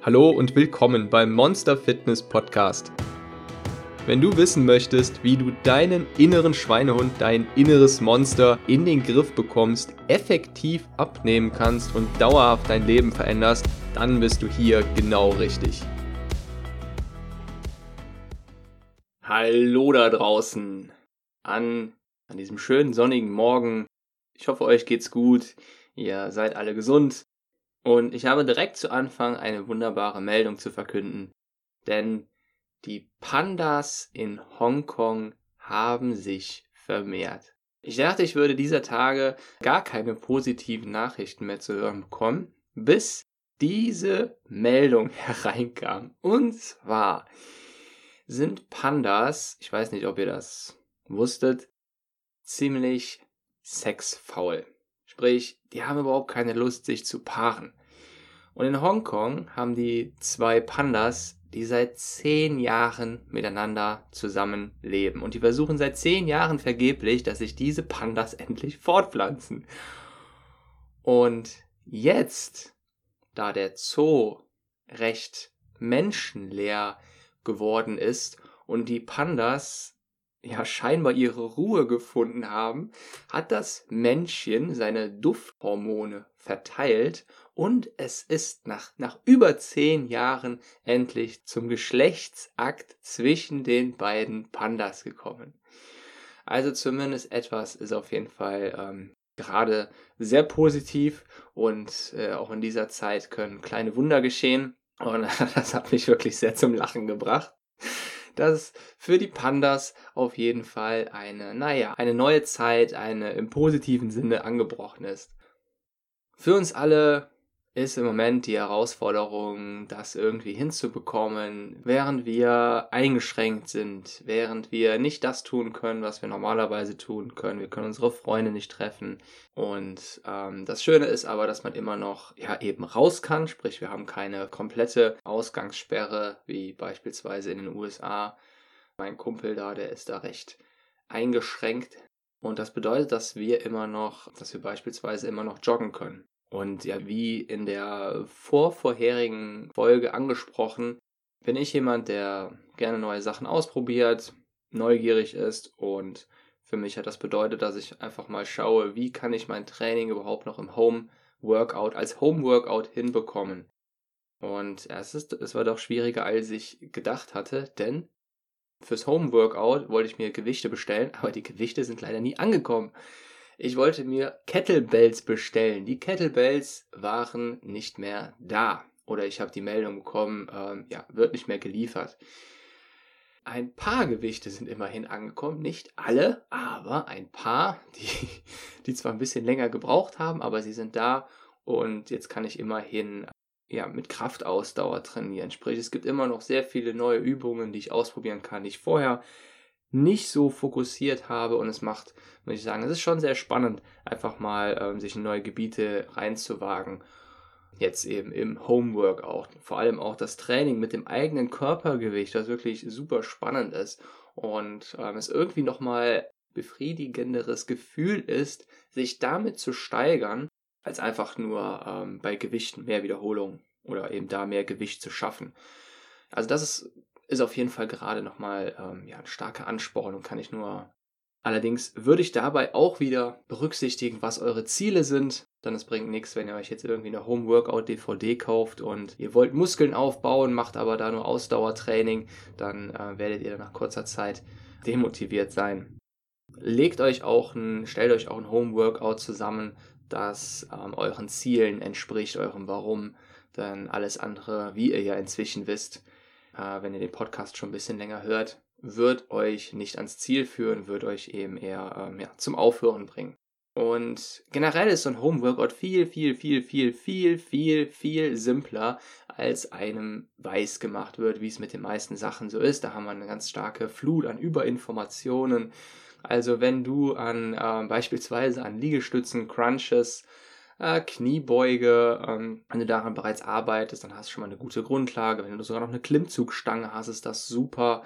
Hallo und willkommen beim Monster Fitness Podcast. Wenn du wissen möchtest, wie du deinen inneren Schweinehund, dein inneres Monster in den Griff bekommst, effektiv abnehmen kannst und dauerhaft dein Leben veränderst, dann bist du hier genau richtig. Hallo da draußen an, an diesem schönen sonnigen Morgen. Ich hoffe, euch geht's gut. Ihr seid alle gesund. Und ich habe direkt zu Anfang eine wunderbare Meldung zu verkünden. Denn die Pandas in Hongkong haben sich vermehrt. Ich dachte, ich würde dieser Tage gar keine positiven Nachrichten mehr zu hören bekommen, bis diese Meldung hereinkam. Und zwar sind Pandas, ich weiß nicht, ob ihr das wusstet, ziemlich sexfaul. Sprich, die haben überhaupt keine Lust, sich zu paaren. Und in Hongkong haben die zwei Pandas, die seit zehn Jahren miteinander zusammenleben. Und die versuchen seit zehn Jahren vergeblich, dass sich diese Pandas endlich fortpflanzen. Und jetzt, da der Zoo recht menschenleer geworden ist und die Pandas ja scheinbar ihre Ruhe gefunden haben, hat das Männchen seine Dufthormone verteilt und es ist nach, nach über zehn Jahren endlich zum Geschlechtsakt zwischen den beiden Pandas gekommen. Also zumindest etwas ist auf jeden Fall ähm, gerade sehr positiv und äh, auch in dieser Zeit können kleine Wunder geschehen. Und das hat mich wirklich sehr zum Lachen gebracht dass für die Pandas auf jeden Fall eine, naja, eine neue Zeit, eine im positiven Sinne angebrochen ist. Für uns alle ist im Moment die Herausforderung, das irgendwie hinzubekommen, während wir eingeschränkt sind, während wir nicht das tun können, was wir normalerweise tun können. Wir können unsere Freunde nicht treffen. Und ähm, das Schöne ist aber, dass man immer noch ja eben raus kann, sprich wir haben keine komplette Ausgangssperre wie beispielsweise in den USA. Mein Kumpel da, der ist da recht eingeschränkt. Und das bedeutet, dass wir immer noch, dass wir beispielsweise immer noch joggen können. Und ja, wie in der vorvorherigen Folge angesprochen, bin ich jemand, der gerne neue Sachen ausprobiert, neugierig ist und für mich hat das bedeutet, dass ich einfach mal schaue, wie kann ich mein Training überhaupt noch im Home Workout als Home Workout hinbekommen. Und es, ist, es war doch schwieriger, als ich gedacht hatte, denn fürs Home Workout wollte ich mir Gewichte bestellen, aber die Gewichte sind leider nie angekommen. Ich wollte mir Kettlebells bestellen. Die Kettlebells waren nicht mehr da. Oder ich habe die Meldung bekommen, ähm, ja, wird nicht mehr geliefert. Ein paar Gewichte sind immerhin angekommen, nicht alle, aber ein paar, die, die zwar ein bisschen länger gebraucht haben, aber sie sind da und jetzt kann ich immerhin ja, mit Kraftausdauer trainieren. Sprich, es gibt immer noch sehr viele neue Übungen, die ich ausprobieren kann, die ich vorher nicht so fokussiert habe und es macht, muss ich sagen, es ist schon sehr spannend, einfach mal ähm, sich in neue Gebiete reinzuwagen. Jetzt eben im Homework auch, vor allem auch das Training mit dem eigenen Körpergewicht, das wirklich super spannend ist und ähm, es irgendwie nochmal befriedigenderes Gefühl ist, sich damit zu steigern, als einfach nur ähm, bei Gewichten mehr Wiederholung oder eben da mehr Gewicht zu schaffen. Also das ist ist auf jeden Fall gerade nochmal ähm, ja, ein starker Ansporn und kann ich nur. Allerdings würde ich dabei auch wieder berücksichtigen, was eure Ziele sind. Dann es bringt nichts, wenn ihr euch jetzt irgendwie eine Home Workout DVD kauft und ihr wollt Muskeln aufbauen, macht aber da nur Ausdauertraining, dann äh, werdet ihr nach kurzer Zeit demotiviert sein. Legt euch auch ein, stellt euch auch ein Home Workout zusammen, das ähm, euren Zielen entspricht, eurem Warum. Denn alles andere, wie ihr ja inzwischen wisst, äh, wenn ihr den Podcast schon ein bisschen länger hört, wird euch nicht ans Ziel führen, wird euch eben eher ähm, ja, zum Aufhören bringen. Und generell ist so ein Home Workout viel, viel, viel, viel, viel, viel, viel simpler, als einem weiß gemacht wird, wie es mit den meisten Sachen so ist. Da haben wir eine ganz starke Flut an Überinformationen. Also wenn du an äh, beispielsweise an Liegestützen, Crunches, äh, Kniebeuge. Ähm, wenn du daran bereits arbeitest, dann hast du schon mal eine gute Grundlage. Wenn du sogar noch eine Klimmzugstange hast, ist das super.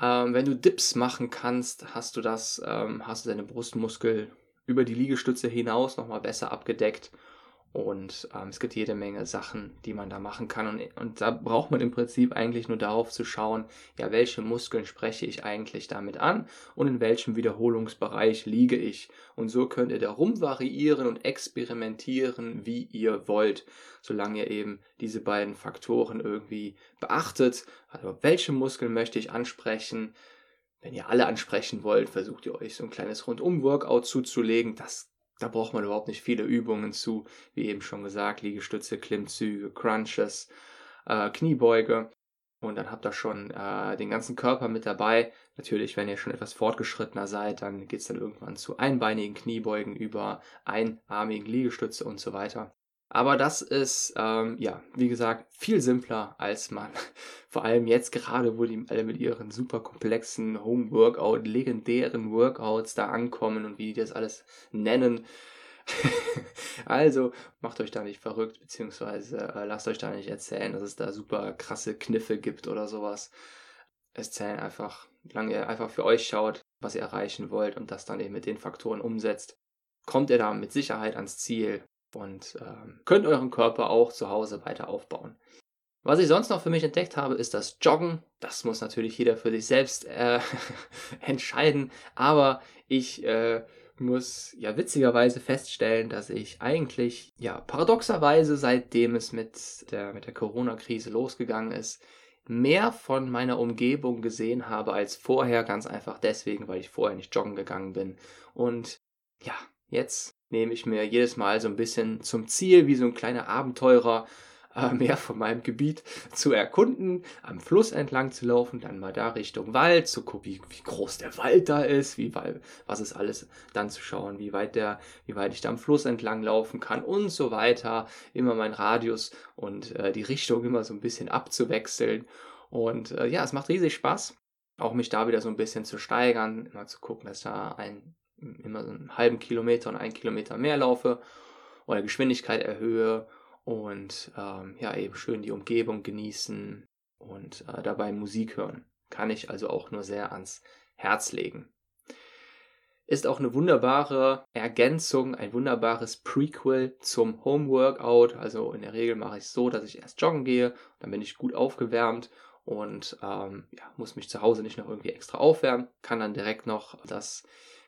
Ähm, wenn du Dips machen kannst, hast du das, ähm, hast du deine Brustmuskel über die Liegestütze hinaus nochmal besser abgedeckt. Und ähm, es gibt jede Menge Sachen, die man da machen kann. Und, und da braucht man im Prinzip eigentlich nur darauf zu schauen, ja, welche Muskeln spreche ich eigentlich damit an und in welchem Wiederholungsbereich liege ich. Und so könnt ihr da rumvariieren und experimentieren, wie ihr wollt, solange ihr eben diese beiden Faktoren irgendwie beachtet. Also welche Muskeln möchte ich ansprechen? Wenn ihr alle ansprechen wollt, versucht ihr euch so ein kleines Rundum-Workout zuzulegen. Das da braucht man überhaupt nicht viele Übungen zu, wie eben schon gesagt, Liegestütze, Klimmzüge, Crunches, äh, Kniebeuge. Und dann habt ihr schon äh, den ganzen Körper mit dabei. Natürlich, wenn ihr schon etwas fortgeschrittener seid, dann geht es dann irgendwann zu einbeinigen Kniebeugen über einarmigen Liegestütze und so weiter. Aber das ist, ähm, ja, wie gesagt, viel simpler, als man vor allem jetzt gerade, wo die alle mit ihren super komplexen Home-Workout, legendären Workouts da ankommen und wie die das alles nennen. also macht euch da nicht verrückt, beziehungsweise äh, lasst euch da nicht erzählen, dass es da super krasse Kniffe gibt oder sowas. Es zählen einfach, solange ihr einfach für euch schaut, was ihr erreichen wollt und das dann eben mit den Faktoren umsetzt, kommt ihr da mit Sicherheit ans Ziel und ähm, könnt euren Körper auch zu Hause weiter aufbauen. Was ich sonst noch für mich entdeckt habe, ist das Joggen. Das muss natürlich jeder für sich selbst äh, entscheiden, aber ich äh, muss ja witzigerweise feststellen, dass ich eigentlich, ja, paradoxerweise, seitdem es mit der, mit der Corona-Krise losgegangen ist, mehr von meiner Umgebung gesehen habe als vorher, ganz einfach deswegen, weil ich vorher nicht joggen gegangen bin. Und ja, jetzt nehme ich mir jedes Mal so ein bisschen zum Ziel, wie so ein kleiner Abenteurer, äh, mehr von meinem Gebiet zu erkunden, am Fluss entlang zu laufen, dann mal da Richtung Wald, zu gucken, wie, wie groß der Wald da ist, wie was ist alles, dann zu schauen, wie weit der, wie weit ich da am Fluss entlang laufen kann und so weiter. Immer mein Radius und äh, die Richtung immer so ein bisschen abzuwechseln. Und äh, ja, es macht riesig Spaß, auch mich da wieder so ein bisschen zu steigern, immer zu gucken, dass da ein immer so einen halben Kilometer und einen Kilometer mehr laufe oder Geschwindigkeit erhöhe und ähm, ja, eben schön die Umgebung genießen und äh, dabei Musik hören. Kann ich also auch nur sehr ans Herz legen. Ist auch eine wunderbare Ergänzung, ein wunderbares Prequel zum Home Workout. Also in der Regel mache ich es so, dass ich erst joggen gehe, dann bin ich gut aufgewärmt und ähm, ja, muss mich zu Hause nicht noch irgendwie extra aufwärmen, kann dann direkt noch das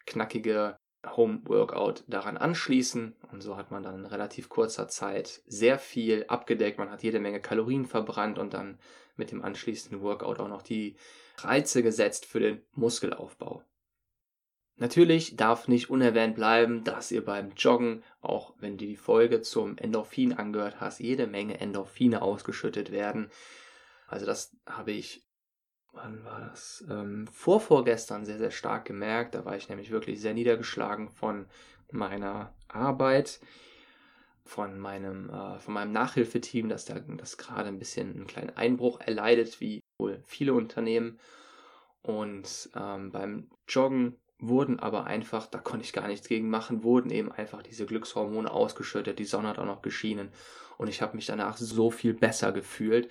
knackige Home-Workout daran anschließen. Und so hat man dann in relativ kurzer Zeit sehr viel abgedeckt. Man hat jede Menge Kalorien verbrannt und dann mit dem anschließenden Workout auch noch die Reize gesetzt für den Muskelaufbau. Natürlich darf nicht unerwähnt bleiben, dass ihr beim Joggen, auch wenn du die Folge zum Endorphin angehört hast, jede Menge Endorphine ausgeschüttet werden. Also das habe ich wann war das? Ähm, vorvorgestern sehr, sehr stark gemerkt. Da war ich nämlich wirklich sehr niedergeschlagen von meiner Arbeit, von meinem, äh, von meinem Nachhilfeteam, dass da das gerade ein bisschen einen kleinen Einbruch erleidet, wie wohl viele Unternehmen. Und ähm, beim Joggen wurden aber einfach, da konnte ich gar nichts gegen machen, wurden eben einfach diese Glückshormone ausgeschüttet, die Sonne hat auch noch geschienen und ich habe mich danach so viel besser gefühlt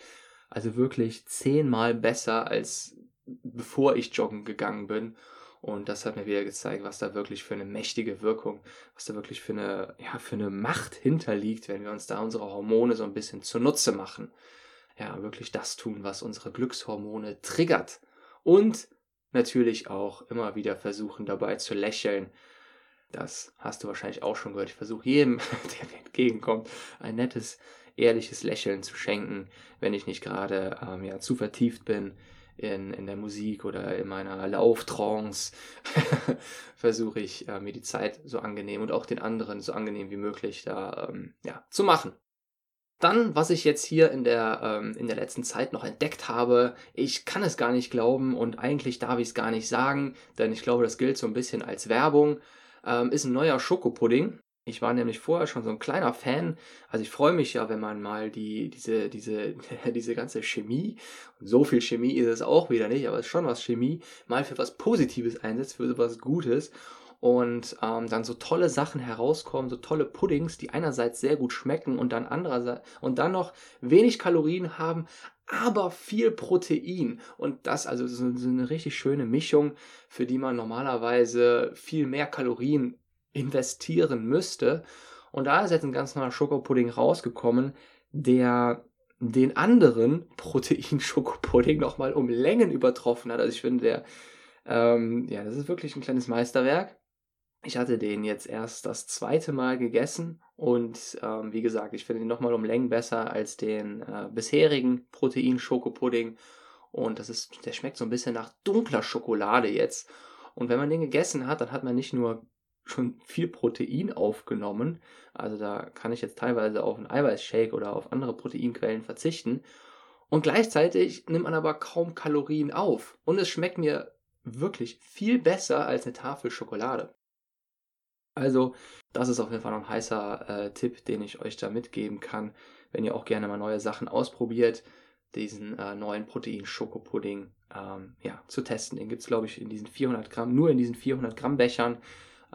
also wirklich zehnmal besser als bevor ich joggen gegangen bin. Und das hat mir wieder gezeigt, was da wirklich für eine mächtige Wirkung, was da wirklich für eine, ja, für eine Macht hinterliegt, wenn wir uns da unsere Hormone so ein bisschen zunutze machen. Ja, wirklich das tun, was unsere Glückshormone triggert. Und natürlich auch immer wieder versuchen, dabei zu lächeln. Das hast du wahrscheinlich auch schon gehört. Ich versuche jedem, der mir entgegenkommt, ein nettes ehrliches Lächeln zu schenken, wenn ich nicht gerade ähm, ja, zu vertieft bin in, in der Musik oder in meiner Lauftrance, versuche ich äh, mir die Zeit so angenehm und auch den anderen so angenehm wie möglich da ähm, ja, zu machen. Dann, was ich jetzt hier in der, ähm, in der letzten Zeit noch entdeckt habe, ich kann es gar nicht glauben und eigentlich darf ich es gar nicht sagen, denn ich glaube, das gilt so ein bisschen als Werbung, ähm, ist ein neuer Schokopudding. Ich war nämlich vorher schon so ein kleiner Fan. Also ich freue mich ja, wenn man mal die, diese, diese, diese ganze Chemie, und so viel Chemie ist es auch wieder nicht, aber es ist schon was Chemie, mal für was Positives einsetzt, für was Gutes. Und ähm, dann so tolle Sachen herauskommen, so tolle Puddings, die einerseits sehr gut schmecken und dann andererseits und dann noch wenig Kalorien haben, aber viel Protein. Und das also so, so eine richtig schöne Mischung, für die man normalerweise viel mehr Kalorien investieren müsste. Und da ist jetzt ein ganz neuer Schokopudding rausgekommen, der den anderen Protein-Schokopudding nochmal um Längen übertroffen hat. Also ich finde, der, ähm, ja, das ist wirklich ein kleines Meisterwerk. Ich hatte den jetzt erst das zweite Mal gegessen und ähm, wie gesagt, ich finde ihn nochmal um Längen besser als den äh, bisherigen Protein-Schokopudding. Und das ist, der schmeckt so ein bisschen nach dunkler Schokolade jetzt. Und wenn man den gegessen hat, dann hat man nicht nur schon viel Protein aufgenommen. Also da kann ich jetzt teilweise auf einen Eiweißshake oder auf andere Proteinquellen verzichten. Und gleichzeitig nimmt man aber kaum Kalorien auf. Und es schmeckt mir wirklich viel besser als eine Tafel Schokolade. Also, das ist auf jeden Fall noch ein heißer äh, Tipp, den ich euch da mitgeben kann, wenn ihr auch gerne mal neue Sachen ausprobiert, diesen äh, neuen Protein-Schokopudding ähm, ja, zu testen. Den gibt es, glaube ich, in diesen 400 Gramm, nur in diesen 400 Gramm Bechern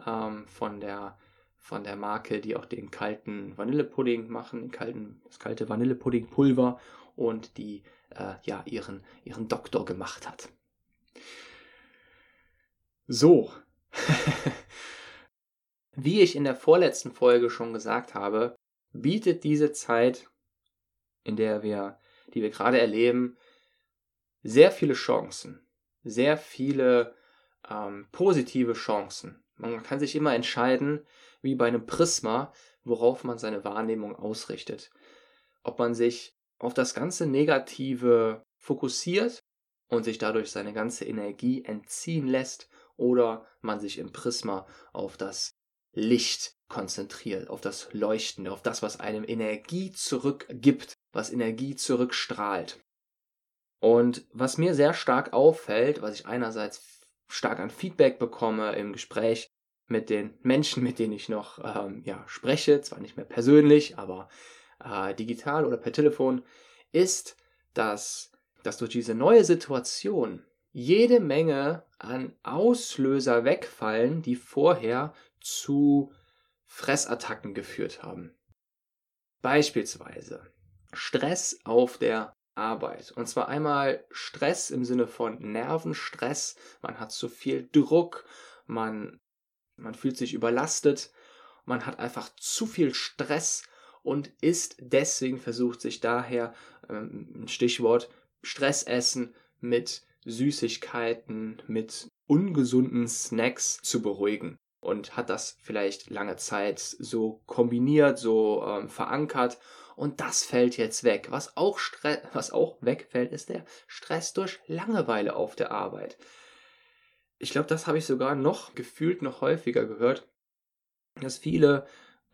ähm, von, der, von der Marke, die auch den kalten Vanillepudding machen, den kalten, das kalte Vanillepuddingpulver und die äh, ja ihren, ihren Doktor gemacht hat. So. Wie ich in der vorletzten Folge schon gesagt habe, bietet diese Zeit, in der wir, die wir gerade erleben, sehr viele Chancen, sehr viele ähm, positive Chancen. Man kann sich immer entscheiden, wie bei einem Prisma, worauf man seine Wahrnehmung ausrichtet. Ob man sich auf das ganze Negative fokussiert und sich dadurch seine ganze Energie entziehen lässt oder man sich im Prisma auf das Licht konzentriert, auf das Leuchten, auf das, was einem Energie zurückgibt, was Energie zurückstrahlt. Und was mir sehr stark auffällt, was ich einerseits stark an Feedback bekomme im Gespräch mit den Menschen, mit denen ich noch ähm, ja, spreche, zwar nicht mehr persönlich, aber äh, digital oder per Telefon, ist, dass, dass durch diese neue Situation jede Menge an Auslöser wegfallen, die vorher zu Fressattacken geführt haben. Beispielsweise Stress auf der Arbeit. Und zwar einmal Stress im Sinne von Nervenstress. Man hat zu viel Druck, man, man fühlt sich überlastet, man hat einfach zu viel Stress und ist deswegen versucht, sich daher, ähm, Stichwort, Stressessen mit Süßigkeiten, mit ungesunden Snacks zu beruhigen und hat das vielleicht lange Zeit so kombiniert, so ähm, verankert und das fällt jetzt weg. Was auch, Stress, was auch wegfällt, ist der Stress durch Langeweile auf der Arbeit. Ich glaube, das habe ich sogar noch gefühlt noch häufiger gehört, dass viele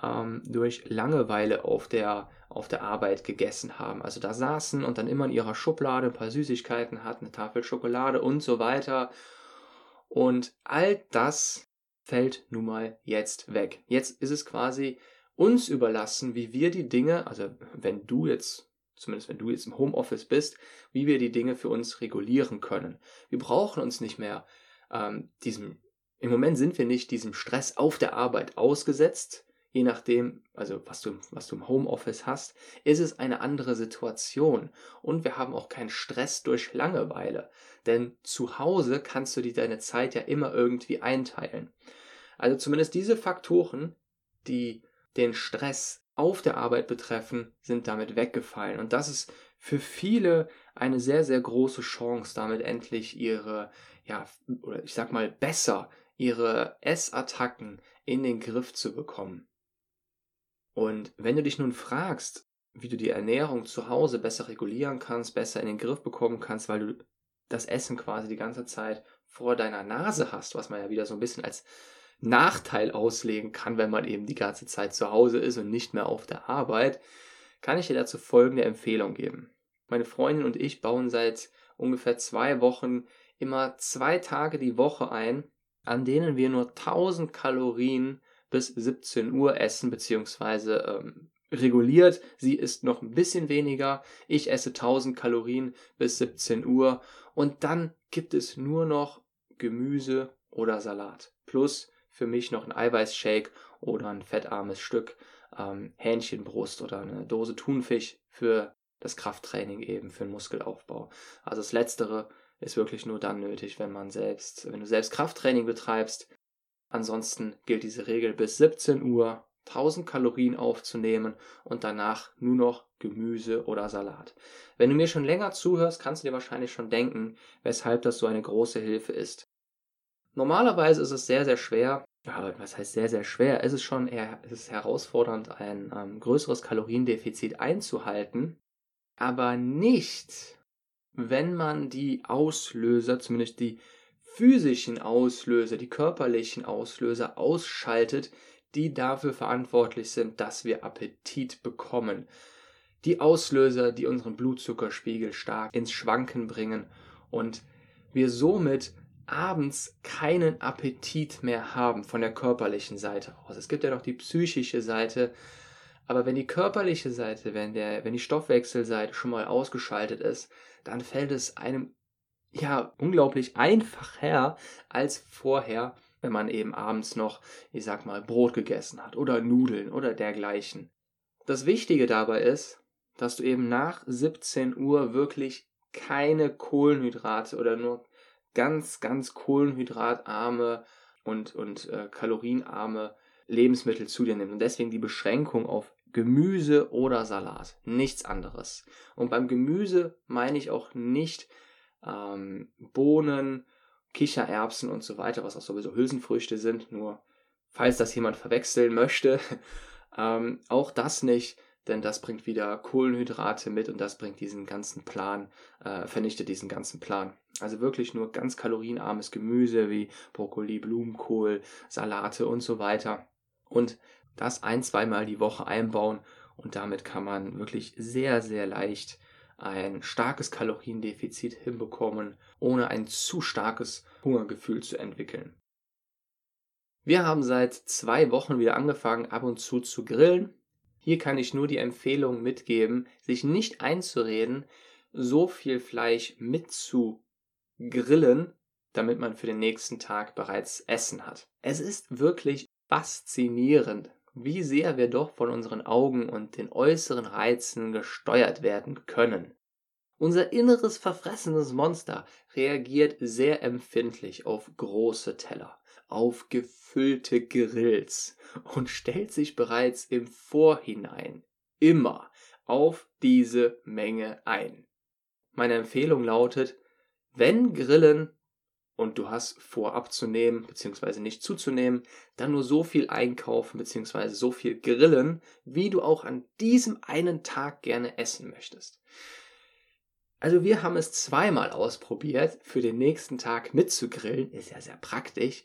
ähm, durch Langeweile auf der, auf der Arbeit gegessen haben. Also da saßen und dann immer in ihrer Schublade ein paar Süßigkeiten hatten, eine Tafel Schokolade und so weiter. Und all das fällt nun mal jetzt weg. Jetzt ist es quasi uns überlassen, wie wir die Dinge, also wenn du jetzt, zumindest wenn du jetzt im Homeoffice bist, wie wir die Dinge für uns regulieren können. Wir brauchen uns nicht mehr ähm, diesem, im Moment sind wir nicht diesem Stress auf der Arbeit ausgesetzt, je nachdem, also was du, was du im Homeoffice hast, ist es eine andere Situation. Und wir haben auch keinen Stress durch Langeweile. Denn zu Hause kannst du dir deine Zeit ja immer irgendwie einteilen. Also zumindest diese Faktoren, die den Stress auf der Arbeit betreffen, sind damit weggefallen. Und das ist für viele eine sehr, sehr große Chance, damit endlich ihre, ja, oder ich sag mal besser, ihre Essattacken in den Griff zu bekommen. Und wenn du dich nun fragst, wie du die Ernährung zu Hause besser regulieren kannst, besser in den Griff bekommen kannst, weil du das Essen quasi die ganze Zeit vor deiner Nase hast, was man ja wieder so ein bisschen als Nachteil auslegen kann, wenn man eben die ganze Zeit zu Hause ist und nicht mehr auf der Arbeit, kann ich dir dazu folgende Empfehlung geben. Meine Freundin und ich bauen seit ungefähr zwei Wochen immer zwei Tage die Woche ein, an denen wir nur 1000 Kalorien bis 17 Uhr essen, beziehungsweise ähm, reguliert. Sie isst noch ein bisschen weniger. Ich esse 1000 Kalorien bis 17 Uhr. Und dann gibt es nur noch Gemüse oder Salat. Plus für mich noch ein Eiweißshake oder ein fettarmes Stück ähm, Hähnchenbrust oder eine Dose Thunfisch für das Krafttraining eben, für den Muskelaufbau. Also das Letztere ist wirklich nur dann nötig, wenn man selbst, wenn du selbst Krafttraining betreibst. Ansonsten gilt diese Regel bis 17 Uhr 1000 Kalorien aufzunehmen und danach nur noch Gemüse oder Salat. Wenn du mir schon länger zuhörst, kannst du dir wahrscheinlich schon denken, weshalb das so eine große Hilfe ist. Normalerweise ist es sehr, sehr schwer, ja, was heißt sehr, sehr schwer? Es ist schon eher, es ist herausfordernd, ein ähm, größeres Kaloriendefizit einzuhalten, aber nicht, wenn man die Auslöser, zumindest die physischen Auslöser, die körperlichen Auslöser ausschaltet, die dafür verantwortlich sind, dass wir Appetit bekommen. Die Auslöser, die unseren Blutzuckerspiegel stark ins Schwanken bringen und wir somit abends keinen Appetit mehr haben von der körperlichen Seite aus. Es gibt ja noch die psychische Seite, aber wenn die körperliche Seite, wenn, der, wenn die Stoffwechselseite schon mal ausgeschaltet ist, dann fällt es einem ja unglaublich einfacher als vorher, wenn man eben abends noch, ich sag mal, Brot gegessen hat oder Nudeln oder dergleichen. Das Wichtige dabei ist, dass du eben nach 17 Uhr wirklich keine Kohlenhydrate oder nur ganz, ganz kohlenhydratarme und, und äh, kalorienarme Lebensmittel zu dir nimmst. Und deswegen die Beschränkung auf Gemüse oder Salat. Nichts anderes. Und beim Gemüse meine ich auch nicht ähm, Bohnen, Kichererbsen und so weiter, was auch sowieso Hülsenfrüchte sind. Nur falls das jemand verwechseln möchte, ähm, auch das nicht, denn das bringt wieder Kohlenhydrate mit und das bringt diesen ganzen Plan, äh, vernichtet diesen ganzen Plan. Also wirklich nur ganz kalorienarmes Gemüse wie Brokkoli, Blumenkohl, Salate und so weiter. Und das ein, zweimal die Woche einbauen und damit kann man wirklich sehr, sehr leicht ein starkes Kaloriendefizit hinbekommen, ohne ein zu starkes Hungergefühl zu entwickeln. Wir haben seit zwei Wochen wieder angefangen, ab und zu zu grillen. Hier kann ich nur die Empfehlung mitgeben, sich nicht einzureden, so viel Fleisch mitzugrillen, damit man für den nächsten Tag bereits Essen hat. Es ist wirklich faszinierend, wie sehr wir doch von unseren Augen und den äußeren Reizen gesteuert werden können. Unser inneres verfressenes Monster reagiert sehr empfindlich auf große Teller, auf gefüllte Grills und stellt sich bereits im Vorhinein immer auf diese Menge ein. Meine Empfehlung lautet, wenn Grillen und du hast vor abzunehmen bzw. nicht zuzunehmen, dann nur so viel einkaufen bzw. so viel grillen, wie du auch an diesem einen Tag gerne essen möchtest. Also wir haben es zweimal ausprobiert, für den nächsten Tag mitzugrillen, ist ja sehr praktisch,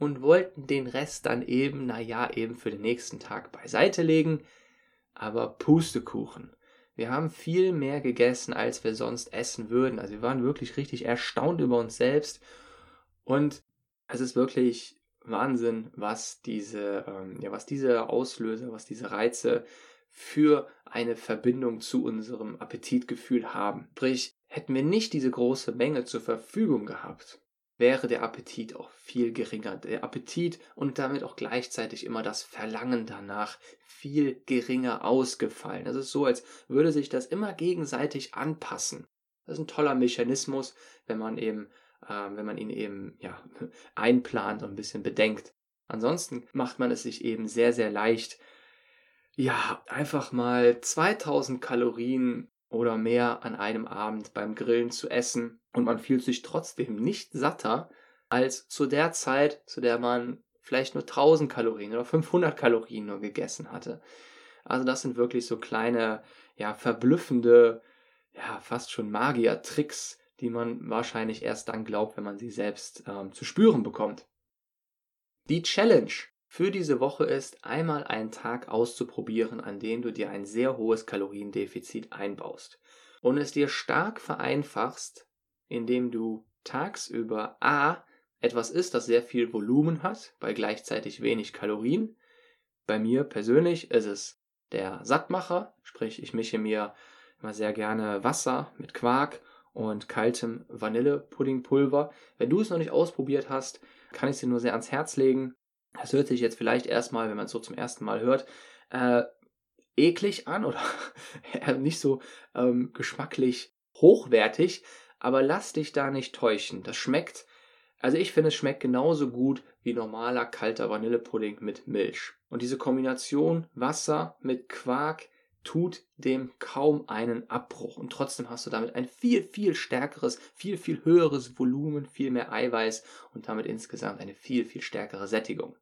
und wollten den Rest dann eben, naja, eben für den nächsten Tag beiseite legen, aber Pustekuchen. Wir haben viel mehr gegessen, als wir sonst essen würden. Also wir waren wirklich richtig erstaunt über uns selbst und es ist wirklich Wahnsinn, was diese, ähm, ja, was diese Auslöser, was diese Reize für eine Verbindung zu unserem Appetitgefühl haben. Sprich, hätten wir nicht diese große Menge zur Verfügung gehabt, wäre der Appetit auch viel geringer. Der Appetit und damit auch gleichzeitig immer das Verlangen danach viel geringer ausgefallen. Es ist so, als würde sich das immer gegenseitig anpassen. Das ist ein toller Mechanismus, wenn man eben wenn man ihn eben ja, einplant und ein bisschen bedenkt. Ansonsten macht man es sich eben sehr, sehr leicht, ja, einfach mal 2000 Kalorien oder mehr an einem Abend beim Grillen zu essen und man fühlt sich trotzdem nicht satter als zu der Zeit, zu der man vielleicht nur 1000 Kalorien oder 500 Kalorien nur gegessen hatte. Also das sind wirklich so kleine, ja, verblüffende, ja, fast schon Magier-Tricks, die man wahrscheinlich erst dann glaubt, wenn man sie selbst ähm, zu spüren bekommt. Die Challenge für diese Woche ist, einmal einen Tag auszuprobieren, an dem du dir ein sehr hohes Kaloriendefizit einbaust und es dir stark vereinfachst, indem du tagsüber A etwas isst, das sehr viel Volumen hat, bei gleichzeitig wenig Kalorien. Bei mir persönlich ist es der Sattmacher, sprich ich mische mir immer sehr gerne Wasser mit Quark und kaltem Vanillepuddingpulver. Wenn du es noch nicht ausprobiert hast, kann ich es dir nur sehr ans Herz legen. Das hört sich jetzt vielleicht erstmal, wenn man es so zum ersten Mal hört, äh, eklig an oder nicht so ähm, geschmacklich hochwertig, aber lass dich da nicht täuschen. Das schmeckt, also ich finde, es schmeckt genauso gut wie normaler kalter Vanillepudding mit Milch. Und diese Kombination Wasser mit Quark tut dem kaum einen Abbruch. Und trotzdem hast du damit ein viel, viel stärkeres, viel, viel höheres Volumen, viel mehr Eiweiß und damit insgesamt eine viel, viel stärkere Sättigung.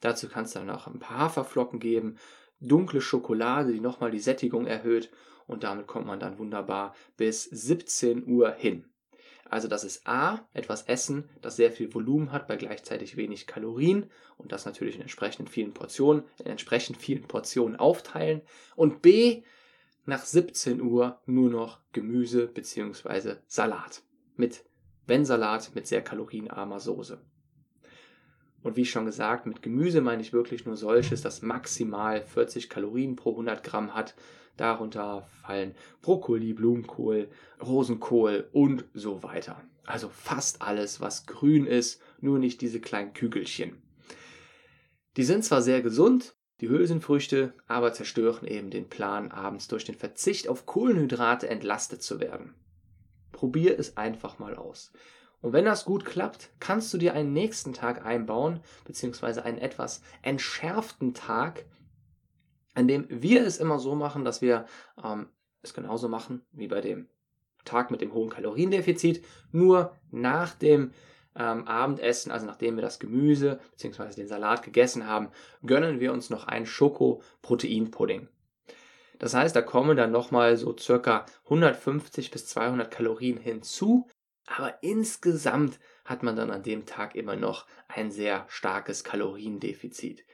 Dazu kannst du dann auch ein paar Haferflocken geben, dunkle Schokolade, die nochmal die Sättigung erhöht und damit kommt man dann wunderbar bis 17 Uhr hin. Also das ist A, etwas Essen, das sehr viel Volumen hat bei gleichzeitig wenig Kalorien und das natürlich in entsprechend vielen Portionen, in entsprechend vielen Portionen aufteilen. Und B, nach 17 Uhr nur noch Gemüse bzw. Salat. Mit, wenn Salat, mit sehr kalorienarmer Soße. Und wie schon gesagt, mit Gemüse meine ich wirklich nur solches, das maximal 40 Kalorien pro 100 Gramm hat. Darunter fallen Brokkoli, Blumenkohl, Rosenkohl und so weiter. Also fast alles, was grün ist, nur nicht diese kleinen Kügelchen. Die sind zwar sehr gesund, die Hülsenfrüchte, aber zerstören eben den Plan, abends durch den Verzicht auf Kohlenhydrate entlastet zu werden. Probier es einfach mal aus. Und wenn das gut klappt, kannst du dir einen nächsten Tag einbauen, beziehungsweise einen etwas entschärften Tag, an dem wir es immer so machen, dass wir ähm, es genauso machen wie bei dem Tag mit dem hohen Kaloriendefizit, nur nach dem ähm, Abendessen, also nachdem wir das Gemüse bzw. den Salat gegessen haben, gönnen wir uns noch einen Schoko-Proteinpudding. Das heißt, da kommen dann nochmal so circa 150 bis 200 Kalorien hinzu, aber insgesamt hat man dann an dem Tag immer noch ein sehr starkes Kaloriendefizit.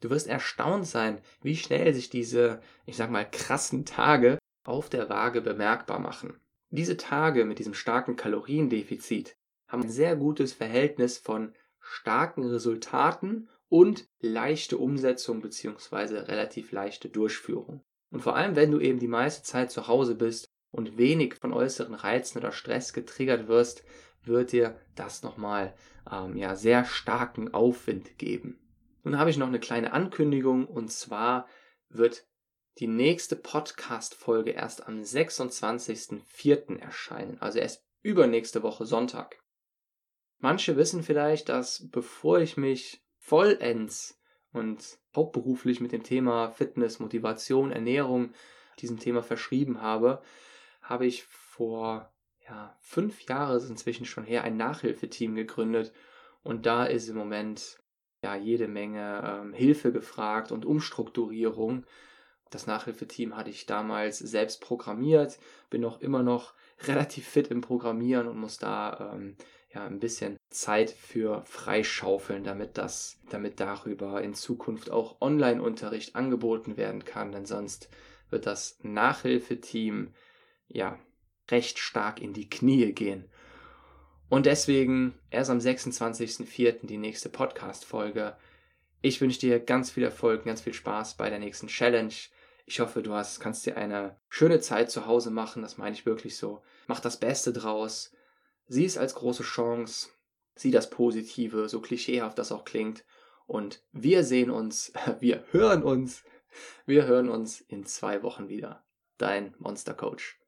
Du wirst erstaunt sein, wie schnell sich diese, ich sag mal, krassen Tage auf der Waage bemerkbar machen. Diese Tage mit diesem starken Kaloriendefizit haben ein sehr gutes Verhältnis von starken Resultaten und leichte Umsetzung bzw. relativ leichte Durchführung. Und vor allem, wenn du eben die meiste Zeit zu Hause bist und wenig von äußeren Reizen oder Stress getriggert wirst, wird dir das nochmal ähm, ja, sehr starken Aufwind geben. Nun habe ich noch eine kleine Ankündigung und zwar wird die nächste Podcast-Folge erst am 26.04. erscheinen, also erst übernächste Woche Sonntag. Manche wissen vielleicht, dass bevor ich mich vollends und hauptberuflich mit dem Thema Fitness, Motivation, Ernährung diesem Thema verschrieben habe, habe ich vor ja, fünf Jahren inzwischen schon her ein Nachhilfeteam gegründet und da ist im Moment ja jede Menge ähm, Hilfe gefragt und Umstrukturierung. Das Nachhilfeteam hatte ich damals selbst programmiert, bin auch immer noch relativ fit im Programmieren und muss da ähm, ja ein bisschen Zeit für freischaufeln, damit das, damit darüber in Zukunft auch Online-Unterricht angeboten werden kann, denn sonst wird das Nachhilfeteam ja, recht stark in die Knie gehen. Und deswegen erst am 26.04. die nächste Podcast-Folge. Ich wünsche dir ganz viel Erfolg, ganz viel Spaß bei der nächsten Challenge. Ich hoffe, du hast, kannst dir eine schöne Zeit zu Hause machen. Das meine ich wirklich so. Mach das Beste draus. Sieh es als große Chance. Sieh das Positive, so klischeehaft das auch klingt. Und wir sehen uns, wir hören uns, wir hören uns in zwei Wochen wieder. Dein Monster Coach.